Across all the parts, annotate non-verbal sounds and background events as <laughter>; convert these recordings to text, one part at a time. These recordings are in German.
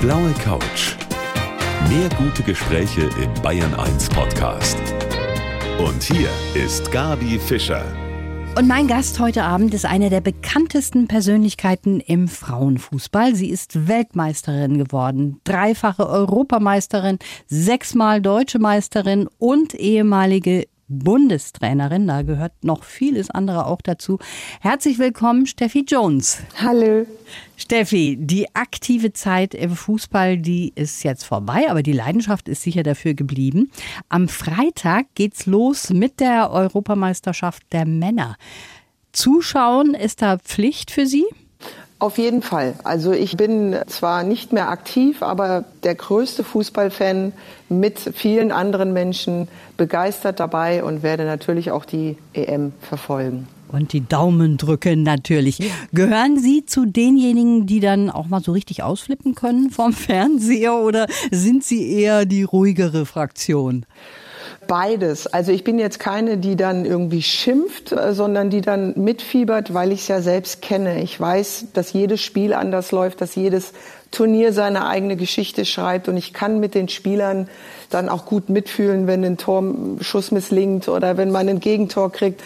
blaue Couch. Mehr gute Gespräche im Bayern 1 Podcast. Und hier ist Gabi Fischer. Und mein Gast heute Abend ist eine der bekanntesten Persönlichkeiten im Frauenfußball. Sie ist Weltmeisterin geworden, dreifache Europameisterin, sechsmal deutsche Meisterin und ehemalige Bundestrainerin. Da gehört noch vieles andere auch dazu. Herzlich willkommen, Steffi Jones. Hallo. Steffi, die aktive Zeit im Fußball, die ist jetzt vorbei, aber die Leidenschaft ist sicher dafür geblieben. Am Freitag geht's los mit der Europameisterschaft der Männer. Zuschauen ist da Pflicht für Sie? Auf jeden Fall. Also ich bin zwar nicht mehr aktiv, aber der größte Fußballfan mit vielen anderen Menschen begeistert dabei und werde natürlich auch die EM verfolgen. Und die Daumen drücken natürlich. Gehören Sie zu denjenigen, die dann auch mal so richtig ausflippen können vom <laughs> Fernseher oder sind Sie eher die ruhigere Fraktion? Beides. Also ich bin jetzt keine, die dann irgendwie schimpft, äh, sondern die dann mitfiebert, weil ich es ja selbst kenne. Ich weiß, dass jedes Spiel anders läuft, dass jedes Turnier seine eigene Geschichte schreibt und ich kann mit den Spielern dann auch gut mitfühlen, wenn ein Torschuss misslingt oder wenn man ein Gegentor kriegt,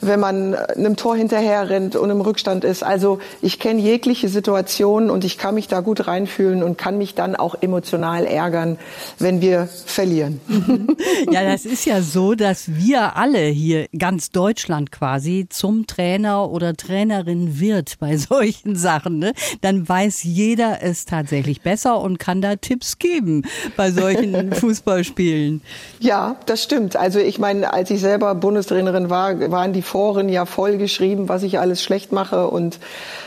wenn man einem Tor hinterher rennt und im Rückstand ist. Also ich kenne jegliche Situationen und ich kann mich da gut reinfühlen und kann mich dann auch emotional ärgern, wenn wir verlieren. <laughs> Ja, das ist ja so, dass wir alle hier, ganz Deutschland quasi, zum Trainer oder Trainerin wird bei <laughs> solchen Sachen. Ne? Dann weiß jeder es tatsächlich besser und kann da Tipps geben bei solchen Fußball <laughs> Fußballspielen. Ja, das stimmt. Also ich meine, als ich selber Bundestrainerin war, waren die Foren ja voll geschrieben, was ich alles schlecht mache und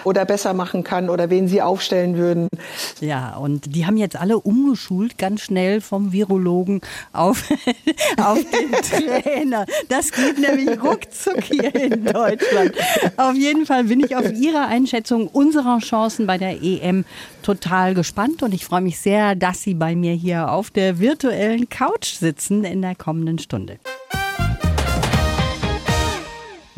oder besser machen kann oder wen sie aufstellen würden. Ja, und die haben jetzt alle umgeschult, ganz schnell vom Virologen auf, <laughs> auf den <laughs> Trainer. Das geht nämlich ruckzuck hier in Deutschland. Auf jeden Fall bin ich auf Ihre Einschätzung unserer Chancen bei der EM total gespannt und ich freue mich sehr, dass Sie bei mir hier auf der virtuellen Couch sitzen in der kommenden Stunde.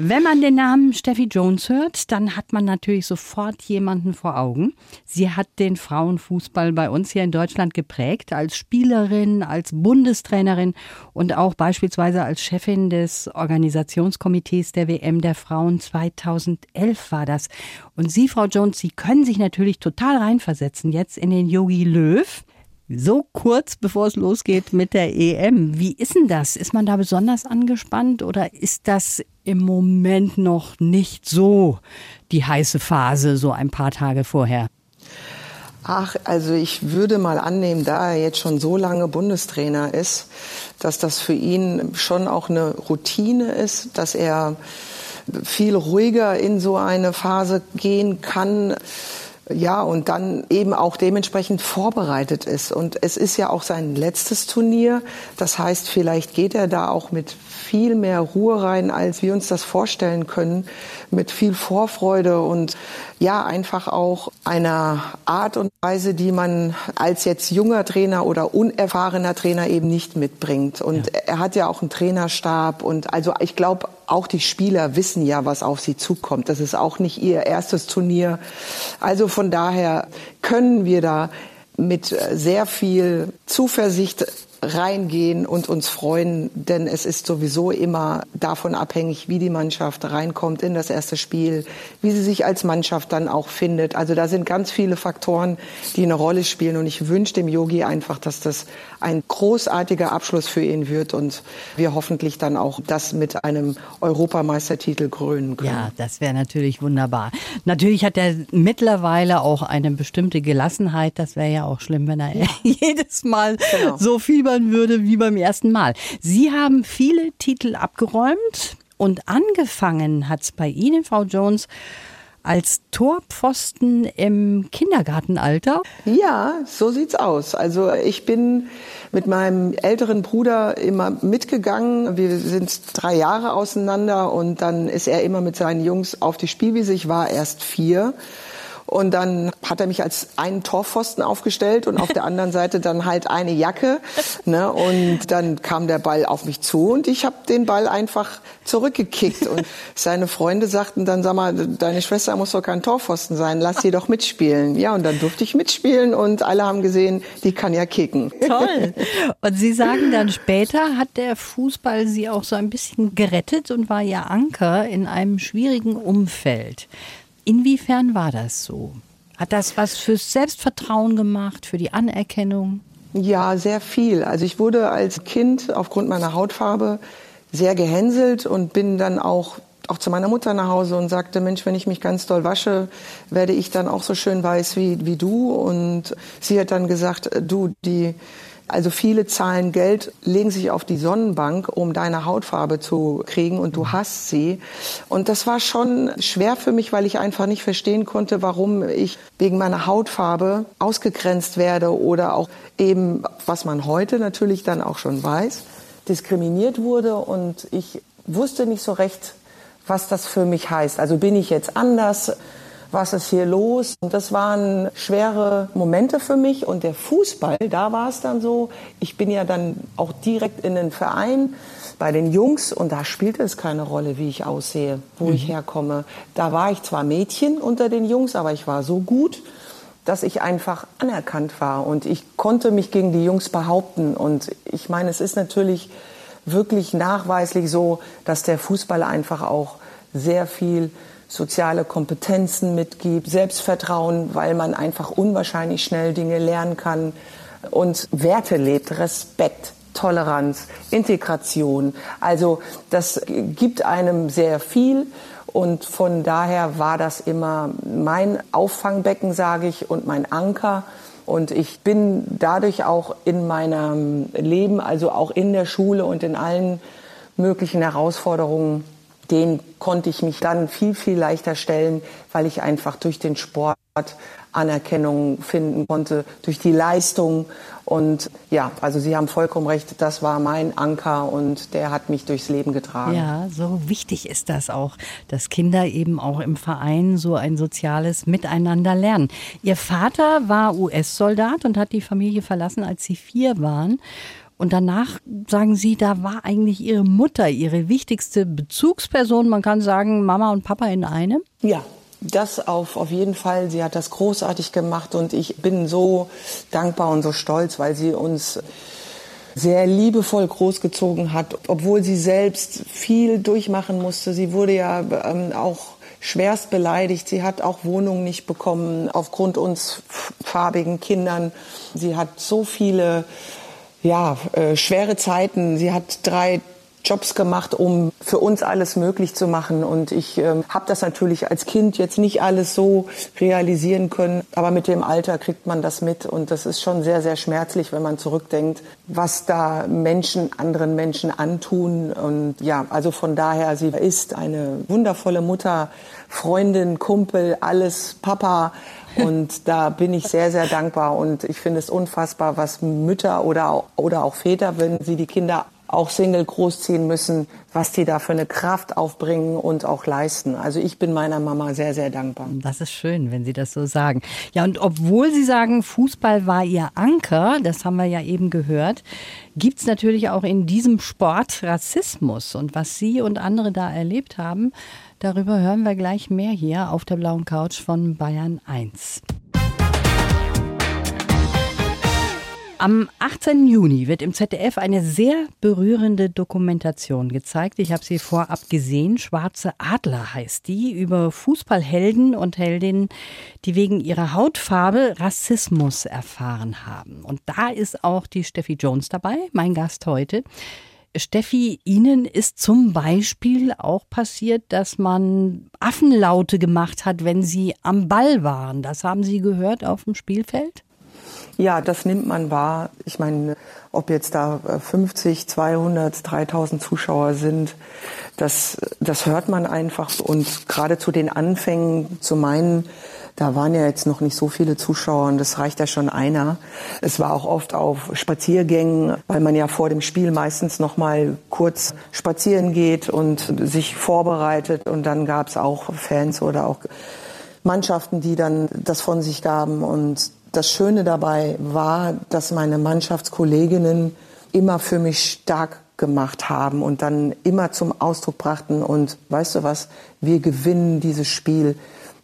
Wenn man den Namen Steffi Jones hört, dann hat man natürlich sofort jemanden vor Augen. Sie hat den Frauenfußball bei uns hier in Deutschland geprägt, als Spielerin, als Bundestrainerin und auch beispielsweise als Chefin des Organisationskomitees der WM der Frauen 2011 war das. Und Sie, Frau Jones, Sie können sich natürlich total reinversetzen jetzt in den Yogi Löw. So kurz bevor es losgeht mit der EM. Wie ist denn das? Ist man da besonders angespannt oder ist das im Moment noch nicht so die heiße Phase, so ein paar Tage vorher? Ach, also ich würde mal annehmen, da er jetzt schon so lange Bundestrainer ist, dass das für ihn schon auch eine Routine ist, dass er viel ruhiger in so eine Phase gehen kann ja, und dann eben auch dementsprechend vorbereitet ist. Und es ist ja auch sein letztes Turnier. Das heißt, vielleicht geht er da auch mit viel mehr Ruhe rein, als wir uns das vorstellen können, mit viel Vorfreude und ja, einfach auch einer Art und Weise, die man als jetzt junger Trainer oder unerfahrener Trainer eben nicht mitbringt. Und ja. er hat ja auch einen Trainerstab und also ich glaube, auch die Spieler wissen ja, was auf sie zukommt. Das ist auch nicht ihr erstes Turnier. Also von daher können wir da mit sehr viel Zuversicht reingehen und uns freuen, denn es ist sowieso immer davon abhängig, wie die Mannschaft reinkommt in das erste Spiel, wie sie sich als Mannschaft dann auch findet. Also da sind ganz viele Faktoren, die eine Rolle spielen und ich wünsche dem Yogi einfach, dass das ein großartiger Abschluss für ihn wird und wir hoffentlich dann auch das mit einem Europameistertitel krönen können. Ja, das wäre natürlich wunderbar. Natürlich hat er mittlerweile auch eine bestimmte Gelassenheit. Das wäre ja auch schlimm, wenn er ja. <laughs> jedes Mal genau. so fiebern würde wie beim ersten Mal. Sie haben viele Titel abgeräumt und angefangen hat es bei Ihnen, Frau Jones, als Torpfosten im Kindergartenalter? Ja, so sieht's aus. Also ich bin mit meinem älteren Bruder immer mitgegangen. Wir sind drei Jahre auseinander und dann ist er immer mit seinen Jungs auf die Spielwiese. Ich war erst vier. Und dann hat er mich als einen Torpfosten aufgestellt und auf der <laughs> anderen Seite dann halt eine Jacke. Ne? Und dann kam der Ball auf mich zu und ich habe den Ball einfach zurückgekickt. Und <laughs> seine Freunde sagten dann, sag mal, deine Schwester muss doch kein Torpfosten sein, lass sie doch mitspielen. Ja, und dann durfte ich mitspielen und alle haben gesehen, die kann ja kicken. Toll. <laughs> Und Sie sagen dann später, hat der Fußball Sie auch so ein bisschen gerettet und war Ihr Anker in einem schwierigen Umfeld. Inwiefern war das so? Hat das was fürs Selbstvertrauen gemacht, für die Anerkennung? Ja, sehr viel. Also ich wurde als Kind aufgrund meiner Hautfarbe sehr gehänselt und bin dann auch auch zu meiner Mutter nach Hause und sagte, Mensch, wenn ich mich ganz doll wasche, werde ich dann auch so schön weiß wie, wie du. Und sie hat dann gesagt, du, die also viele zahlen Geld, legen sich auf die Sonnenbank, um deine Hautfarbe zu kriegen und du hast sie. Und das war schon schwer für mich, weil ich einfach nicht verstehen konnte, warum ich wegen meiner Hautfarbe ausgegrenzt werde oder auch eben, was man heute natürlich dann auch schon weiß, diskriminiert wurde und ich wusste nicht so recht, was das für mich heißt. Also bin ich jetzt anders? Was ist hier los? Und das waren schwere Momente für mich. Und der Fußball, da war es dann so, ich bin ja dann auch direkt in den Verein bei den Jungs und da spielte es keine Rolle, wie ich aussehe, wo mhm. ich herkomme. Da war ich zwar Mädchen unter den Jungs, aber ich war so gut, dass ich einfach anerkannt war und ich konnte mich gegen die Jungs behaupten. Und ich meine, es ist natürlich wirklich nachweislich so, dass der Fußball einfach auch sehr viel soziale Kompetenzen mitgibt, Selbstvertrauen, weil man einfach unwahrscheinlich schnell Dinge lernen kann und Werte lebt, Respekt. Toleranz, Integration. Also das gibt einem sehr viel und von daher war das immer mein Auffangbecken, sage ich, und mein Anker. Und ich bin dadurch auch in meinem Leben, also auch in der Schule und in allen möglichen Herausforderungen den konnte ich mich dann viel, viel leichter stellen, weil ich einfach durch den Sport Anerkennung finden konnte, durch die Leistung. Und ja, also Sie haben vollkommen recht, das war mein Anker und der hat mich durchs Leben getragen. Ja, so wichtig ist das auch, dass Kinder eben auch im Verein so ein soziales Miteinander lernen. Ihr Vater war US-Soldat und hat die Familie verlassen, als Sie vier waren. Und danach sagen Sie, da war eigentlich Ihre Mutter Ihre wichtigste Bezugsperson. Man kann sagen, Mama und Papa in einem. Ja, das auf, auf jeden Fall. Sie hat das großartig gemacht und ich bin so dankbar und so stolz, weil sie uns sehr liebevoll großgezogen hat, obwohl sie selbst viel durchmachen musste. Sie wurde ja ähm, auch schwerst beleidigt. Sie hat auch Wohnungen nicht bekommen aufgrund uns farbigen Kindern. Sie hat so viele ja, äh, schwere Zeiten. Sie hat drei Jobs gemacht, um für uns alles möglich zu machen. Und ich ähm, habe das natürlich als Kind jetzt nicht alles so realisieren können. Aber mit dem Alter kriegt man das mit. Und das ist schon sehr, sehr schmerzlich, wenn man zurückdenkt, was da Menschen anderen Menschen antun. Und ja, also von daher, sie ist eine wundervolle Mutter, Freundin, Kumpel, alles, Papa. Und da bin ich sehr, sehr dankbar. Und ich finde es unfassbar, was Mütter oder, oder auch Väter, wenn sie die Kinder auch Single großziehen müssen, was die da für eine Kraft aufbringen und auch leisten. Also ich bin meiner Mama sehr, sehr dankbar. Das ist schön, wenn Sie das so sagen. Ja, und obwohl Sie sagen, Fußball war Ihr Anker, das haben wir ja eben gehört, gibt es natürlich auch in diesem Sport Rassismus. Und was Sie und andere da erlebt haben, darüber hören wir gleich mehr hier auf der blauen Couch von Bayern 1. Am 18. Juni wird im ZDF eine sehr berührende Dokumentation gezeigt. Ich habe sie vorab gesehen. Schwarze Adler heißt die, über Fußballhelden und Heldinnen, die wegen ihrer Hautfarbe Rassismus erfahren haben. Und da ist auch die Steffi Jones dabei, mein Gast heute. Steffi, Ihnen ist zum Beispiel auch passiert, dass man Affenlaute gemacht hat, wenn Sie am Ball waren. Das haben Sie gehört auf dem Spielfeld? Ja, das nimmt man wahr. Ich meine, ob jetzt da 50, 200, 3000 Zuschauer sind, das, das hört man einfach. Und gerade zu den Anfängen, zu meinen, da waren ja jetzt noch nicht so viele Zuschauer und das reicht ja schon einer. Es war auch oft auf Spaziergängen, weil man ja vor dem Spiel meistens noch mal kurz spazieren geht und sich vorbereitet und dann gab es auch Fans oder auch Mannschaften, die dann das von sich gaben. Und das Schöne dabei war, dass meine Mannschaftskolleginnen immer für mich stark gemacht haben und dann immer zum Ausdruck brachten und weißt du was, wir gewinnen dieses Spiel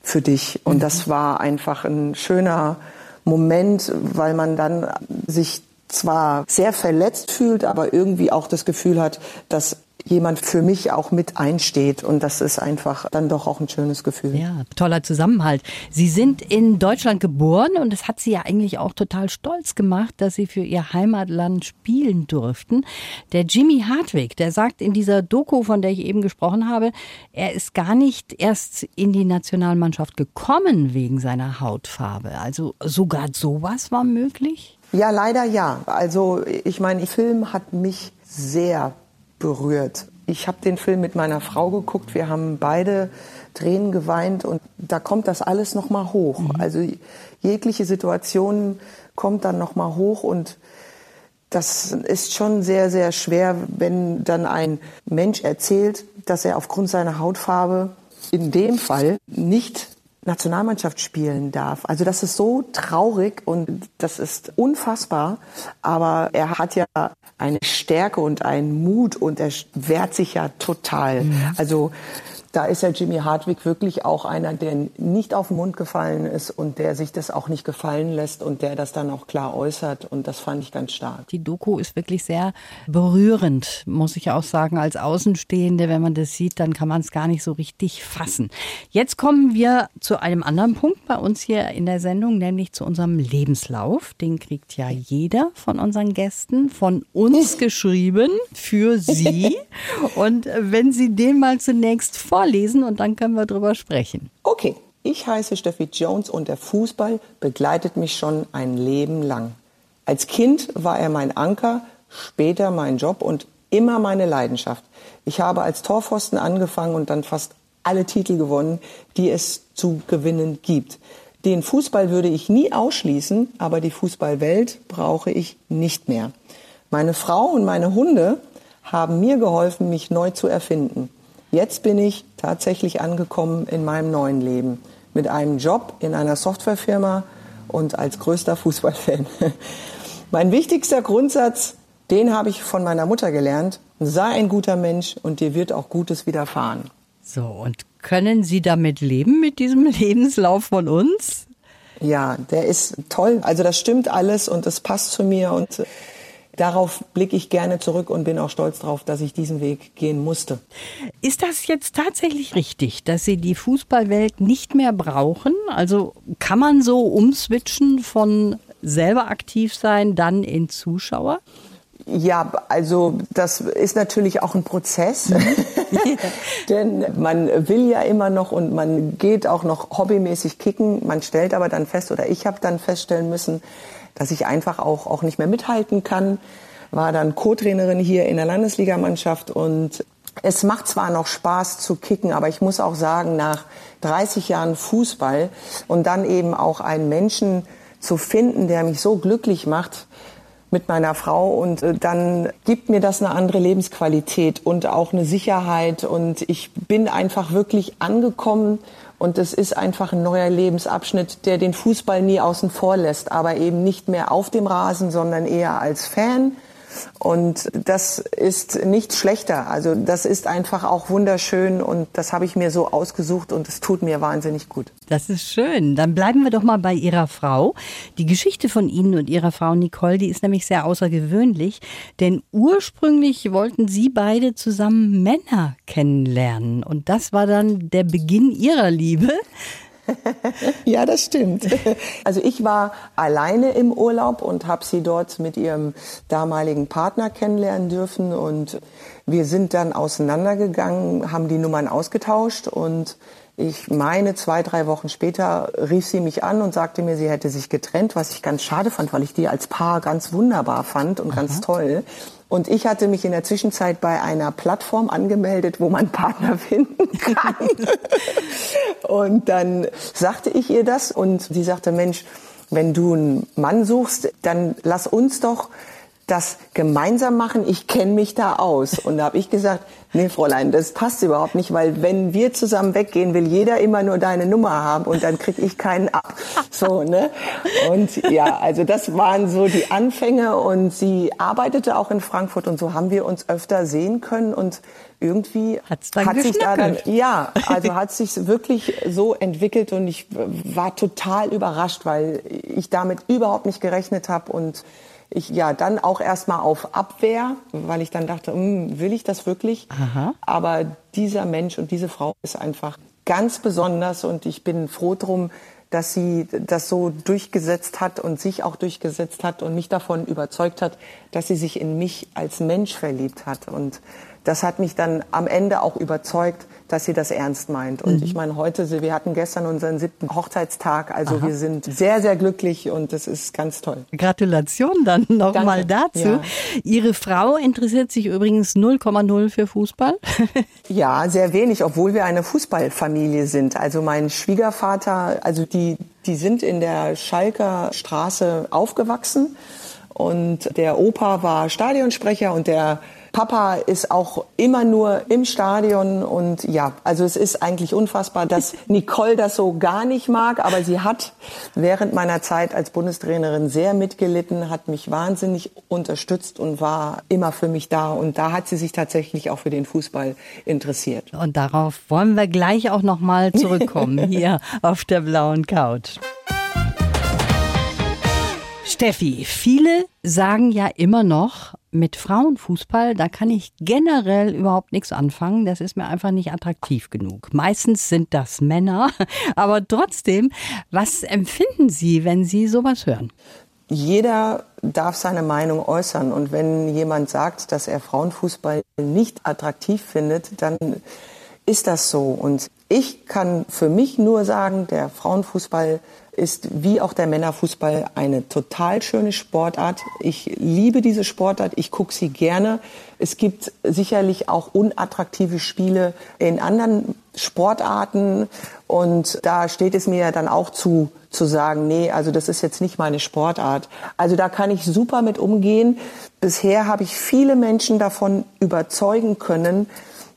für dich. Und das mhm. war einfach ein schöner Moment, weil man dann sich zwar sehr verletzt fühlt, aber irgendwie auch das Gefühl hat, dass jemand für mich auch mit einsteht. Und das ist einfach dann doch auch ein schönes Gefühl. Ja, toller Zusammenhalt. Sie sind in Deutschland geboren und es hat Sie ja eigentlich auch total stolz gemacht, dass Sie für Ihr Heimatland spielen durften. Der Jimmy Hartwig, der sagt in dieser Doku, von der ich eben gesprochen habe, er ist gar nicht erst in die Nationalmannschaft gekommen wegen seiner Hautfarbe. Also sogar sowas war möglich? Ja, leider ja. Also ich meine, Film hat mich sehr berührt. Ich habe den Film mit meiner Frau geguckt. Wir haben beide Tränen geweint und da kommt das alles noch mal hoch. Mhm. Also jegliche Situation kommt dann noch mal hoch und das ist schon sehr sehr schwer, wenn dann ein Mensch erzählt, dass er aufgrund seiner Hautfarbe in dem Fall nicht Nationalmannschaft spielen darf. Also das ist so traurig und das ist unfassbar. Aber er hat ja eine Stärke und einen Mut und er wehrt sich ja total. Mhm. Also da ist ja Jimmy Hartwig wirklich auch einer, der nicht auf den Mund gefallen ist und der sich das auch nicht gefallen lässt und der das dann auch klar äußert. Und das fand ich ganz stark. Die Doku ist wirklich sehr berührend, muss ich auch sagen. Als Außenstehende, wenn man das sieht, dann kann man es gar nicht so richtig fassen. Jetzt kommen wir zu einem anderen Punkt bei uns hier in der Sendung, nämlich zu unserem Lebenslauf. Den kriegt ja jeder von unseren Gästen von uns <laughs> geschrieben für Sie. <laughs> Und wenn Sie den mal zunächst vor vorlesen und dann können wir drüber sprechen. Okay, ich heiße Steffi Jones und der Fußball begleitet mich schon ein Leben lang. Als Kind war er mein Anker, später mein Job und immer meine Leidenschaft. Ich habe als Torpfosten angefangen und dann fast alle Titel gewonnen, die es zu gewinnen gibt. Den Fußball würde ich nie ausschließen, aber die Fußballwelt brauche ich nicht mehr. Meine Frau und meine Hunde haben mir geholfen, mich neu zu erfinden. Jetzt bin ich tatsächlich angekommen in meinem neuen Leben mit einem Job in einer Softwarefirma und als größter Fußballfan. <laughs> mein wichtigster Grundsatz, den habe ich von meiner Mutter gelernt. Sei ein guter Mensch und dir wird auch Gutes widerfahren. So, und können Sie damit leben, mit diesem <laughs> Lebenslauf von uns? Ja, der ist toll. Also das stimmt alles und das passt zu mir und darauf blicke ich gerne zurück und bin auch stolz darauf, dass ich diesen Weg gehen musste. Ist das jetzt tatsächlich richtig, dass Sie die Fußballwelt nicht mehr brauchen? Also kann man so umswitchen von selber aktiv sein, dann in Zuschauer? Ja, also das ist natürlich auch ein Prozess, <laughs> denn man will ja immer noch und man geht auch noch hobbymäßig kicken. Man stellt aber dann fest, oder ich habe dann feststellen müssen, dass ich einfach auch, auch nicht mehr mithalten kann. War dann Co-Trainerin hier in der Landesligamannschaft und es macht zwar noch Spaß zu kicken, aber ich muss auch sagen, nach 30 Jahren Fußball und dann eben auch einen Menschen zu finden, der mich so glücklich macht, mit meiner Frau und äh, dann gibt mir das eine andere Lebensqualität und auch eine Sicherheit und ich bin einfach wirklich angekommen und es ist einfach ein neuer Lebensabschnitt, der den Fußball nie außen vor lässt, aber eben nicht mehr auf dem Rasen, sondern eher als Fan und das ist nicht schlechter. Also das ist einfach auch wunderschön und das habe ich mir so ausgesucht und es tut mir wahnsinnig gut. Das ist schön. Dann bleiben wir doch mal bei Ihrer Frau. Die Geschichte von Ihnen und Ihrer Frau Nicole, die ist nämlich sehr außergewöhnlich, denn ursprünglich wollten Sie beide zusammen Männer kennenlernen und das war dann der Beginn Ihrer Liebe. <laughs> ja, das stimmt. <laughs> Also ich war alleine im Urlaub und habe sie dort mit ihrem damaligen Partner kennenlernen dürfen und wir sind dann auseinandergegangen, haben die Nummern ausgetauscht und ich meine, zwei, drei Wochen später rief sie mich an und sagte mir, sie hätte sich getrennt, was ich ganz schade fand, weil ich die als Paar ganz wunderbar fand und Aha. ganz toll. Und ich hatte mich in der Zwischenzeit bei einer Plattform angemeldet, wo man Partner <laughs> finden kann. und dann sagte ich ihr das und sie sagte, Mensch, wenn du einen Mann suchst, dann lass uns doch das gemeinsam machen, ich kenne mich da aus. Und da habe ich gesagt, nee, Fräulein, das passt überhaupt nicht, weil wenn wir zusammen weggehen, will jeder immer nur deine Nummer haben und dann krieg ich keinen ab. So, ne? Und ja, also das waren so die Anfänge und sie arbeitete auch in Frankfurt und so haben wir uns öfter sehen können und irgendwie Hat's dann hat sich da dann, ja, also hat sich wirklich so entwickelt und ich war total überrascht, weil ich damit überhaupt nicht gerechnet habe und ich ja dann auch erstmal auf Abwehr, weil ich dann dachte, hm, will ich das wirklich? Aha. Aber dieser Mensch und diese Frau ist einfach ganz besonders und ich bin froh drum, dass sie das so durchgesetzt hat und sich auch durchgesetzt hat und mich davon überzeugt hat, dass sie sich in mich als Mensch verliebt hat. Und das hat mich dann am Ende auch überzeugt, dass sie das ernst meint. Und ich meine, heute, wir hatten gestern unseren siebten Hochzeitstag, also wir sind sehr, sehr glücklich und das ist ganz toll. Gratulation dann <laughs> nochmal dazu. Ja. Ihre Frau interessiert sich übrigens 0,0 für Fußball. <laughs> Ja, sehr wenig, obwohl wir eine Fußballfamilie sind. Also mein Schwiegervater, also die, die sind in der Schalker Straße aufgewachsen und der Opa war Stadionsprecher und der Papa ist auch immer nur im Stadion und ja, also es ist eigentlich unfassbar, dass <laughs> Nicole das so gar nicht mag, aber sie hat während meiner Zeit als Bundestrainerin sehr mitgelitten, hat mich wahnsinnig unterstützt und war immer für mich da und da hat sie sich tatsächlich auch für den Fußball interessiert. Und darauf wollen wir gleich auch nochmal zurückkommen, <laughs> hier auf der blauen Couch. Steffi, viele sagen ja immer noch, mit Frauenfußball, da kann ich generell überhaupt nichts anfangen. Das ist mir einfach nicht attraktiv genug. Meistens sind das Männer, <laughs> aber trotzdem, was empfinden Sie, wenn Sie sowas hören? Jeder darf seine Meinung äußern und wenn jemand sagt, dass er Frauenfußball nicht attraktiv findet, dann ist das so. Und ich kann für mich nur sagen, der Frauenfußball ist wie auch der Männerfußball eine total schöne Sportart. Ich liebe diese Sportart, ich gucke sie gerne. Es gibt sicherlich auch unattraktive Spiele in anderen Sportarten und da steht es mir dann auch zu, zu sagen, nee, also das ist jetzt nicht meine Sportart. Also da kann ich super mit umgehen. Bisher habe ich viele Menschen davon überzeugen können,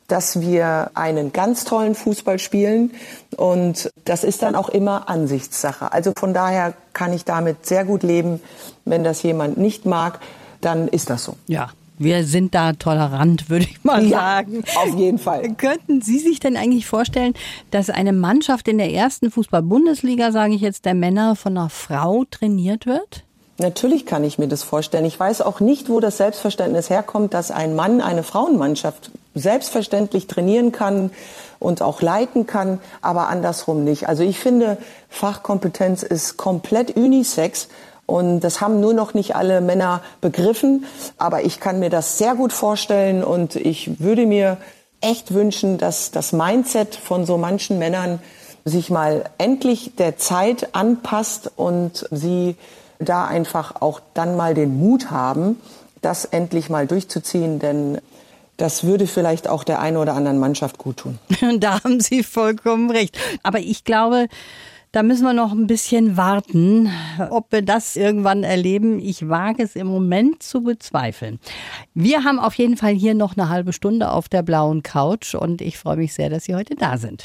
dass wir einen ganz tollen Fußball spielen und das ist dann auch immer Ansichtssache. Also von daher kann ich damit sehr gut leben. Wenn das jemand nicht mag, dann ist das so. Ja, wir sind da tolerant, würde ich mal sagen. auf jeden Fall. Könnten Sie sich denn eigentlich vorstellen, dass eine Mannschaft in der ersten Fußball-Bundesliga, sage ich jetzt, der Männer von einer Frau trainiert wird? Natürlich kann ich mir das vorstellen. Ich weiß auch nicht, wo das Selbstverständnis herkommt, dass ein Mann eine Frauenmannschaft selbstverständlich trainieren kann und auch leiten kann, aber andersrum nicht. Also ich finde, Fachkompetenz ist komplett unisex und das haben nur noch nicht alle Männer begriffen, aber ich kann mir das sehr gut vorstellen und ich würde mir echt wünschen, dass das Mindset von so manchen Männern sich mal endlich der Zeit anpasst und sie da einfach auch dann mal den Mut haben, das endlich mal durchzuziehen, denn das würde vielleicht auch der einen oder anderen Mannschaft gut tun. <laughs> Da haben Sie vollkommen recht. Aber ich glaube, da müssen wir noch ein bisschen warten, ob wir das irgendwann erleben. Ich wage es im Moment zu bezweifeln. Wir haben auf jeden Fall hier noch eine halbe Stunde auf der blauen Couch und ich freue mich sehr, dass Sie heute da sind.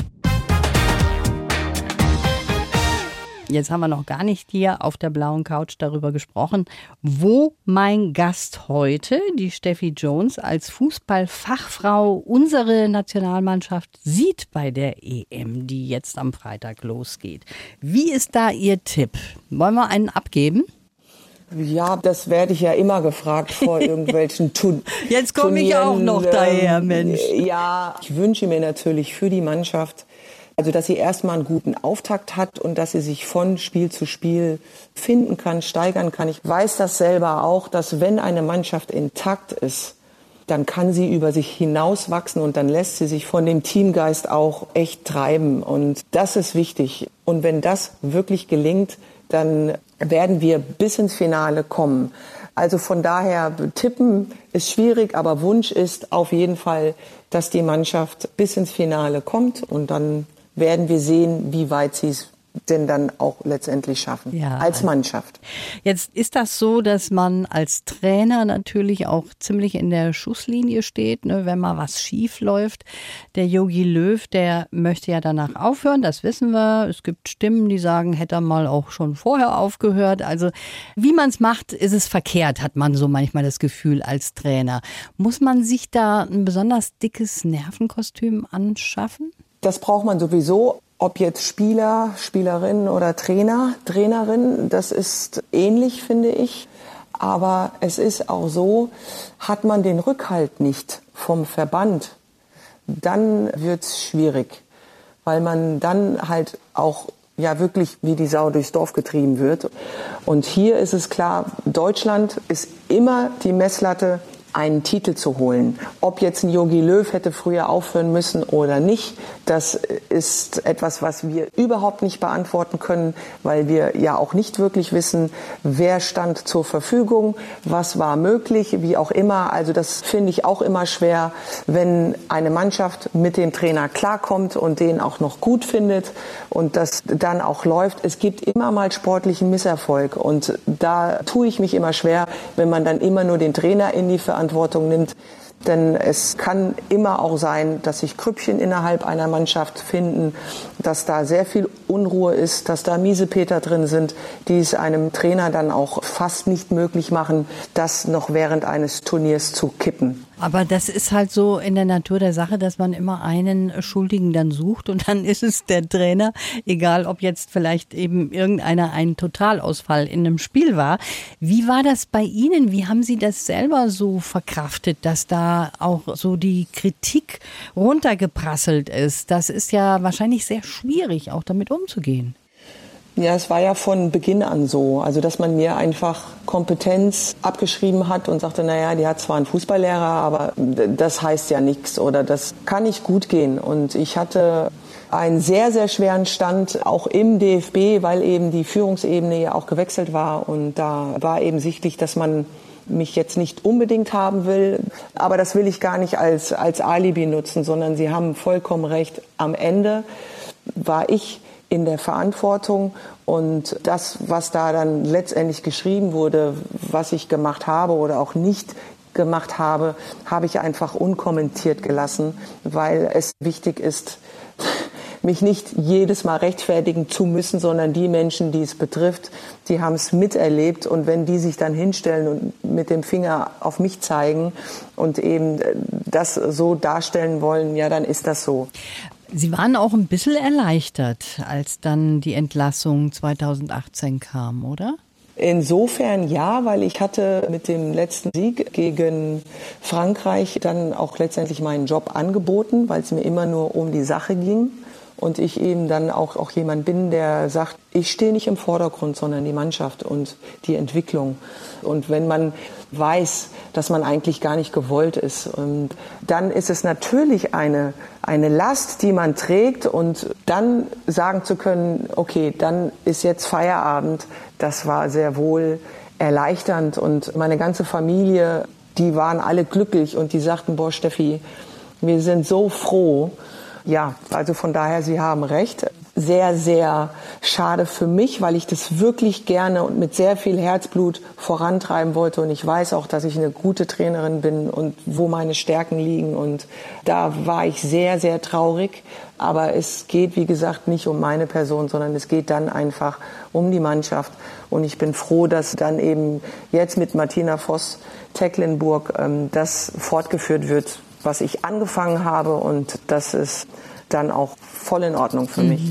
Jetzt haben wir noch gar nicht hier auf der blauen Couch darüber gesprochen, wo mein Gast heute, die Steffi Jones, als Fußballfachfrau unsere Nationalmannschaft sieht bei der EM, die jetzt am Freitag losgeht. Wie ist da Ihr Tipp? Wollen wir einen abgeben? Ja, das werde ich ja immer gefragt vor <laughs> irgendwelchen Tun Jetzt komme ich auch noch daher, ähm, Mensch. Ja, ich wünsche mir natürlich für die Mannschaft, also dass sie erstmal einen guten Auftakt hat und dass sie sich von Spiel zu Spiel finden kann, steigern kann. Ich weiß das selber auch, dass wenn eine Mannschaft intakt ist, dann kann sie über sich hinauswachsen und dann lässt sie sich von dem Teamgeist auch echt treiben. Und das ist wichtig. Und wenn das wirklich gelingt, dann werden wir bis ins Finale kommen. Also von daher, tippen ist schwierig, aber Wunsch ist auf jeden Fall, dass die Mannschaft bis ins Finale kommt und dann werden wir sehen, wie weit sie es denn dann auch letztendlich schaffen Ja. als Mannschaft. Jetzt ist das so, dass man als Trainer natürlich auch ziemlich in der Schusslinie steht, ne, wenn mal was schief läuft. Der Yogi Löw, der möchte ja danach aufhören, das wissen wir. Es gibt Stimmen, die sagen, hätte er mal auch schon vorher aufgehört. Also wie man es macht, ist es verkehrt, hat man so manchmal das Gefühl als Trainer. Muss man sich da ein besonders dickes Nervenkostüm anschaffen? Das braucht man sowieso, ob jetzt Spieler, Spielerinnen oder Trainer, Trainerin, das ist ähnlich, finde ich. Aber es ist auch so, hat man den Rückhalt nicht vom Verband, dann wird's schwierig, weil man dann halt auch ja wirklich wie die Sau durchs Dorf getrieben wird. Und hier ist es klar, Deutschland ist immer die Messlatte einen Titel zu holen. Ob jetzt ein Yogi Löw hätte früher aufhören müssen oder nicht, das ist etwas, was wir überhaupt nicht beantworten können, weil wir ja auch nicht wirklich wissen, wer stand zur Verfügung, was war möglich, wie auch immer. Also das finde ich auch immer schwer, wenn eine Mannschaft mit dem Trainer klarkommt und den auch noch gut findet und das dann auch läuft. Es gibt immer mal sportlichen Misserfolg und da tue ich mich immer schwer, wenn man dann immer nur den Trainer in die Verantwortung nimmt. Denn es kann immer auch sein, dass sich Krüppchen innerhalb einer Mannschaft finden, dass da sehr viel Unruhe ist, dass da Miesepeter drin sind, die es einem Trainer dann auch fast nicht möglich machen, das noch während eines Turniers zu kippen. Aber das ist halt so in der Natur der Sache, dass man immer einen Schuldigen dann sucht und dann <laughs> ist es der Trainer, egal ob jetzt vielleicht eben irgendeiner ein Totalausfall in einem Spiel war. Wie war das bei Ihnen? Wie haben Sie das selber so verkraftet, dass da auch so die Kritik runtergeprasselt ist? Das ist ja wahrscheinlich sehr schwierig, auch damit umzugehen. Ja, es war ja von Beginn an so. Also, dass man mir einfach Kompetenz abgeschrieben hat und sagte, naja, die hat zwar einen Fußballlehrer, aber das heißt ja nichts oder das kann nicht gut gehen. Und ich hatte einen sehr, sehr schweren Stand auch im DFB, weil eben die Führungsebene ja auch gewechselt war. Und da war eben sichtlich, dass man mich jetzt nicht unbedingt haben will. Aber das will ich gar nicht als, als Alibi nutzen, sondern Sie haben vollkommen recht. Am Ende war ich in der Verantwortung und das, was da dann letztendlich geschrieben wurde, was ich gemacht habe oder auch nicht gemacht habe, habe ich einfach unkommentiert gelassen, weil es wichtig ist, <laughs> mich nicht jedes Mal rechtfertigen zu müssen, sondern die Menschen, die es betrifft, die haben es miterlebt und wenn die sich dann hinstellen und mit dem Finger auf mich zeigen und eben das so darstellen wollen, ja, dann ist das so. Sie waren auch ein bisschen erleichtert, als dann die Entlassung 2018 kam, oder? Insofern ja, weil ich hatte mit dem letzten Sieg gegen Frankreich dann auch letztendlich meinen Job angeboten, weil es mir immer nur um die Sache ging. Und ich eben dann auch, auch jemand bin, der sagt, ich stehe nicht im Vordergrund, sondern die Mannschaft und die Entwicklung. Und wenn man weiß, dass man eigentlich gar nicht gewollt ist, dann ist es natürlich eine, eine Last, die man trägt und dann sagen zu können, okay, dann ist jetzt Feierabend, das war sehr wohl erleichternd und meine ganze Familie, die waren alle glücklich und die sagten, boah, Steffi, wir sind so froh. Ja, also von daher, Sie haben recht. Sehr, sehr schade für mich, weil ich das wirklich gerne und mit sehr viel Herzblut vorantreiben wollte. Und ich weiß auch, dass ich eine gute Trainerin bin und wo meine Stärken liegen. Und da war ich sehr, sehr traurig. Aber es geht, wie gesagt, nicht um meine Person, sondern es geht dann einfach um die Mannschaft. Und ich bin froh, dass dann eben jetzt mit Martina Voss Tecklenburg ähm, das fortgeführt wird, was ich angefangen habe. Und das ist dann auch voll in Ordnung für mich.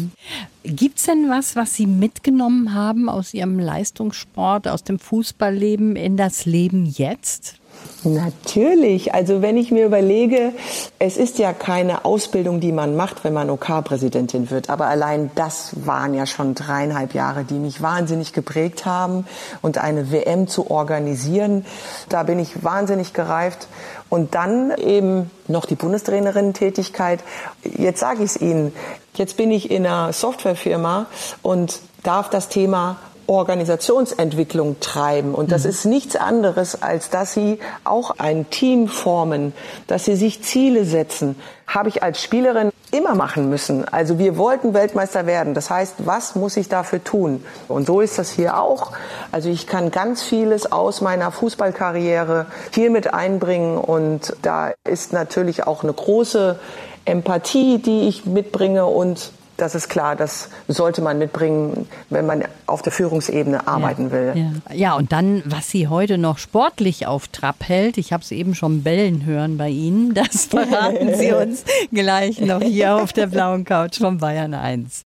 Gibt's denn was, was Sie mitgenommen haben aus Ihrem Leistungssport, aus dem Fußballleben in das Leben jetzt? Natürlich. Also wenn ich mir überlege, es ist ja keine Ausbildung, die man macht, wenn man OK-Präsidentin wird. Aber allein das waren ja schon dreieinhalb Jahre, die mich wahnsinnig geprägt haben. Und eine WM zu organisieren, da bin ich wahnsinnig gereift. Und dann eben noch die Bundestrainerin-Tätigkeit. Jetzt sage ich es Ihnen. Jetzt bin ich in einer Softwarefirma und darf das Thema Organisationsentwicklung treiben. Und das ist nichts anderes, als dass sie auch ein Team formen, dass sie sich Ziele setzen. Habe ich als Spielerin immer machen müssen. Also wir wollten Weltmeister werden. Das heißt, was muss ich dafür tun? Und so ist das hier auch. Also ich kann ganz vieles aus meiner Fußballkarriere hier mit einbringen und da ist natürlich auch eine große Empathie, die ich mitbringe und das ist klar, das sollte man mitbringen, wenn man auf der Führungsebene arbeiten ja, will. Ja. ja, und dann, was sie heute noch sportlich auf Trab hält, ich habe es eben schon bellen hören bei Ihnen, das <laughs> verraten Sie uns gleich noch hier auf der blauen Couch von Bayern 1.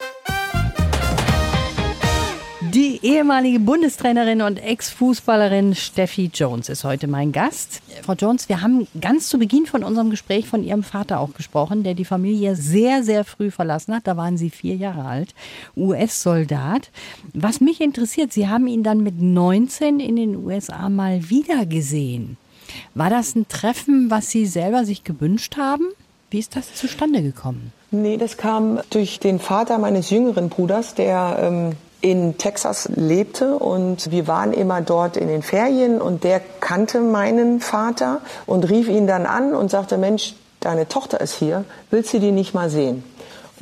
Die ehemalige Bundestrainerin und Ex-Fußballerin Steffi Jones ist heute mein Gast. Frau Jones, wir haben ganz zu Beginn von unserem Gespräch von Ihrem Vater auch gesprochen, der die Familie sehr, sehr früh verlassen hat. Da waren Sie vier Jahre alt, US-Soldat. Was mich interessiert, Sie haben ihn dann mit 19 in den USA mal wieder gesehen. War das ein Treffen, was Sie selber sich gewünscht haben? Wie ist das zustande gekommen? Nee, das kam durch den Vater meines jüngeren Bruders, der ähm, in Texas lebte und wir waren immer dort in den Ferien und der kannte meinen Vater und rief ihn dann an und sagte, Mensch, deine Tochter ist hier, willst du die nicht mal sehen?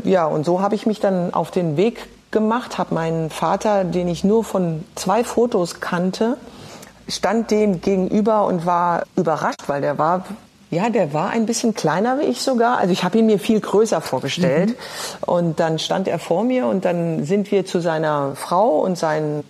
Ja, und so habe ich mich dann auf den Weg gemacht, habe meinen Vater, den ich nur von zwei Fotos kannte, stand dem gegenüber und war überrascht, weil der war ja, der war ein bisschen kleiner wie ich sogar. Also ich habe ihn mir viel größer vorgestellt. Mhm. Und dann stand er vor mir und dann sind wir zu seiner Frau und seinen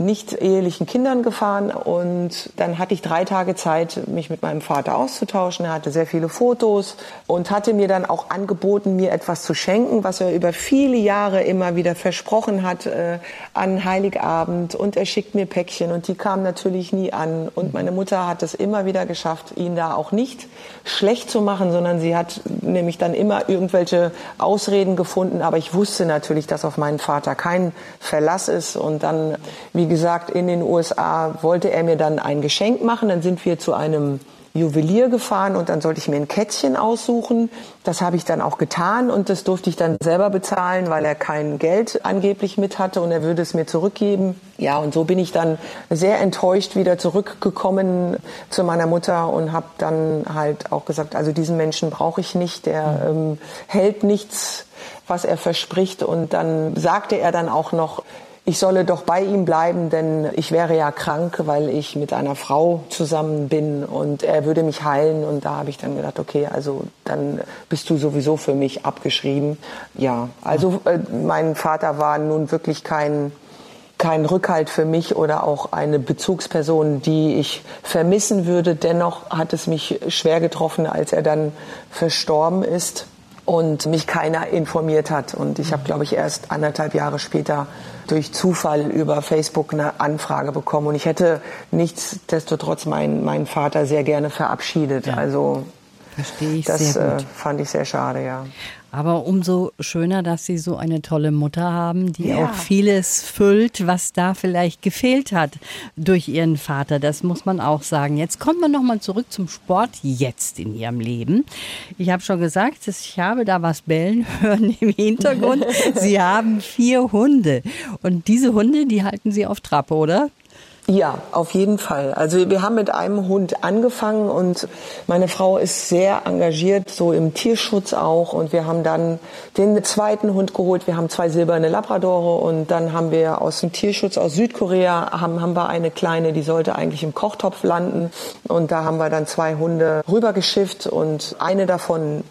nicht ehelichen Kindern gefahren und dann hatte ich drei Tage Zeit, mich mit meinem Vater auszutauschen. Er hatte sehr viele Fotos und hatte mir dann auch angeboten, mir etwas zu schenken, was er über viele Jahre immer wieder versprochen hat äh, an Heiligabend. Und er schickt mir Päckchen und die kamen natürlich nie an. Und meine Mutter hat es immer wieder geschafft, ihn da auch nicht schlecht zu machen, sondern sie hat nämlich dann immer irgendwelche Ausreden gefunden. Aber ich wusste natürlich, dass auf meinen Vater kein Verlass ist. Und dann, wie gesagt, in den USA wollte er mir dann ein Geschenk machen. Dann sind wir zu einem Juwelier gefahren und dann sollte ich mir ein Kettchen aussuchen. Das habe ich dann auch getan und das durfte ich dann selber bezahlen, weil er kein Geld angeblich mit hatte und er würde es mir zurückgeben. Ja, und so bin ich dann sehr enttäuscht wieder zurückgekommen zu meiner Mutter und habe dann halt auch gesagt, also diesen Menschen brauche ich nicht, der ähm, hält nichts, was er verspricht. Und dann sagte er dann auch noch, ich solle doch bei ihm bleiben, denn ich wäre ja krank, weil ich mit einer Frau zusammen bin und er würde mich heilen. Und da habe ich dann gedacht, okay, also dann bist du sowieso für mich abgeschrieben. Ja, also äh, mein Vater war nun wirklich kein kein Rückhalt für mich oder auch eine Bezugsperson, die ich vermissen würde. Dennoch hat es mich schwer getroffen, als er dann verstorben ist und mich keiner informiert hat. Und ich habe, glaube ich, erst anderthalb Jahre später durch Zufall über Facebook eine Anfrage bekommen. Und ich hätte nichtsdestotrotz meinen, meinen Vater sehr gerne verabschiedet. Ja. Also Verstehe ich das sehr gut. Äh, fand ich sehr schade, ja. Aber umso schöner, dass Sie so eine tolle Mutter haben, die ja. auch vieles füllt, was da vielleicht gefehlt hat durch Ihren Vater. Das muss man auch sagen. Jetzt kommen wir nochmal zurück zum Sport jetzt in Ihrem Leben. Ich habe schon gesagt, ich habe da was bellen <laughs> hören im Hintergrund. <laughs> Sie haben vier Hunde. Und diese Hunde, die halten Sie auf Trab, oder? Ja, auf jeden Fall. Also wir haben mit einem Hund angefangen und meine Frau ist sehr engagiert, so im Tierschutz auch. Und wir haben dann den zweiten Hund geholt. Wir haben zwei silberne Labradore und dann haben wir aus dem Tierschutz aus Südkorea haben, haben wir eine kleine, die sollte eigentlich im Kochtopf landen. Und da haben wir dann zwei Hunde rübergeschifft und eine davon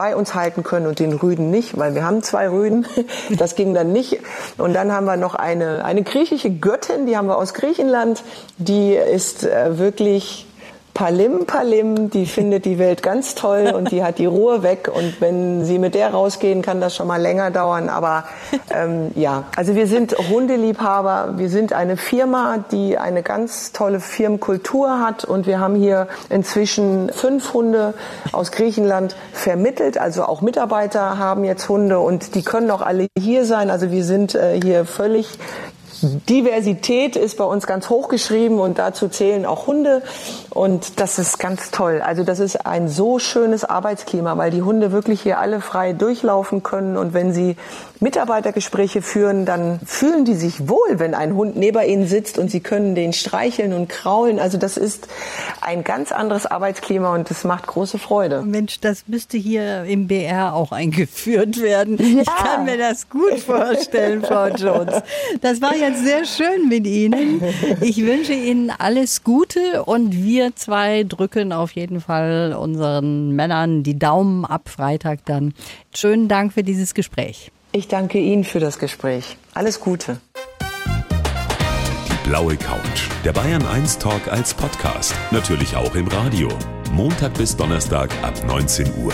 bei uns halten können und den Rüden nicht, weil wir haben zwei Rüden. <laughs> Das ging dann nicht. Und dann haben wir noch eine, eine griechische Göttin, die haben wir aus Griechenland. Die ist äh, wirklich Palim Palim, die <laughs> findet die Welt ganz toll und die hat die Ruhe weg. Und wenn sie mit der rausgehen, kann das schon mal länger dauern. Aber ähm, ja, also wir sind Hundeliebhaber. Wir sind eine Firma, die eine ganz tolle Firmenkultur hat. Und wir haben hier inzwischen fünf Hunde aus Griechenland vermittelt. Also auch Mitarbeiter haben jetzt Hunde und die können auch alle hier sein. Also wir sind äh, hier völlig Diversität ist bei uns ganz hoch geschrieben und dazu zählen auch Hunde und das ist ganz toll. Also das ist ein so schönes Arbeitsklima, weil die Hunde wirklich hier alle frei durchlaufen können und wenn sie Mitarbeitergespräche führen, dann fühlen die sich wohl, wenn ein Hund neben ihnen sitzt und sie können den streicheln und kraulen. Also das ist ein ganz anderes Arbeitsklima und das macht große Freude. Mensch, das müsste hier im BR auch eingeführt werden. Ja. Ich kann mir das gut vorstellen, Frau Jones. Das war jetzt sehr schön mit Ihnen. Ich wünsche Ihnen alles Gute und wir zwei drücken auf jeden Fall unseren Männern die Daumen ab Freitag dann. Schönen Dank für dieses Gespräch. Ich danke Ihnen für das Gespräch. Alles Gute. Die blaue Couch. Der Bayern 1 Talk als Podcast. Natürlich auch im Radio. Montag bis Donnerstag ab 19 Uhr.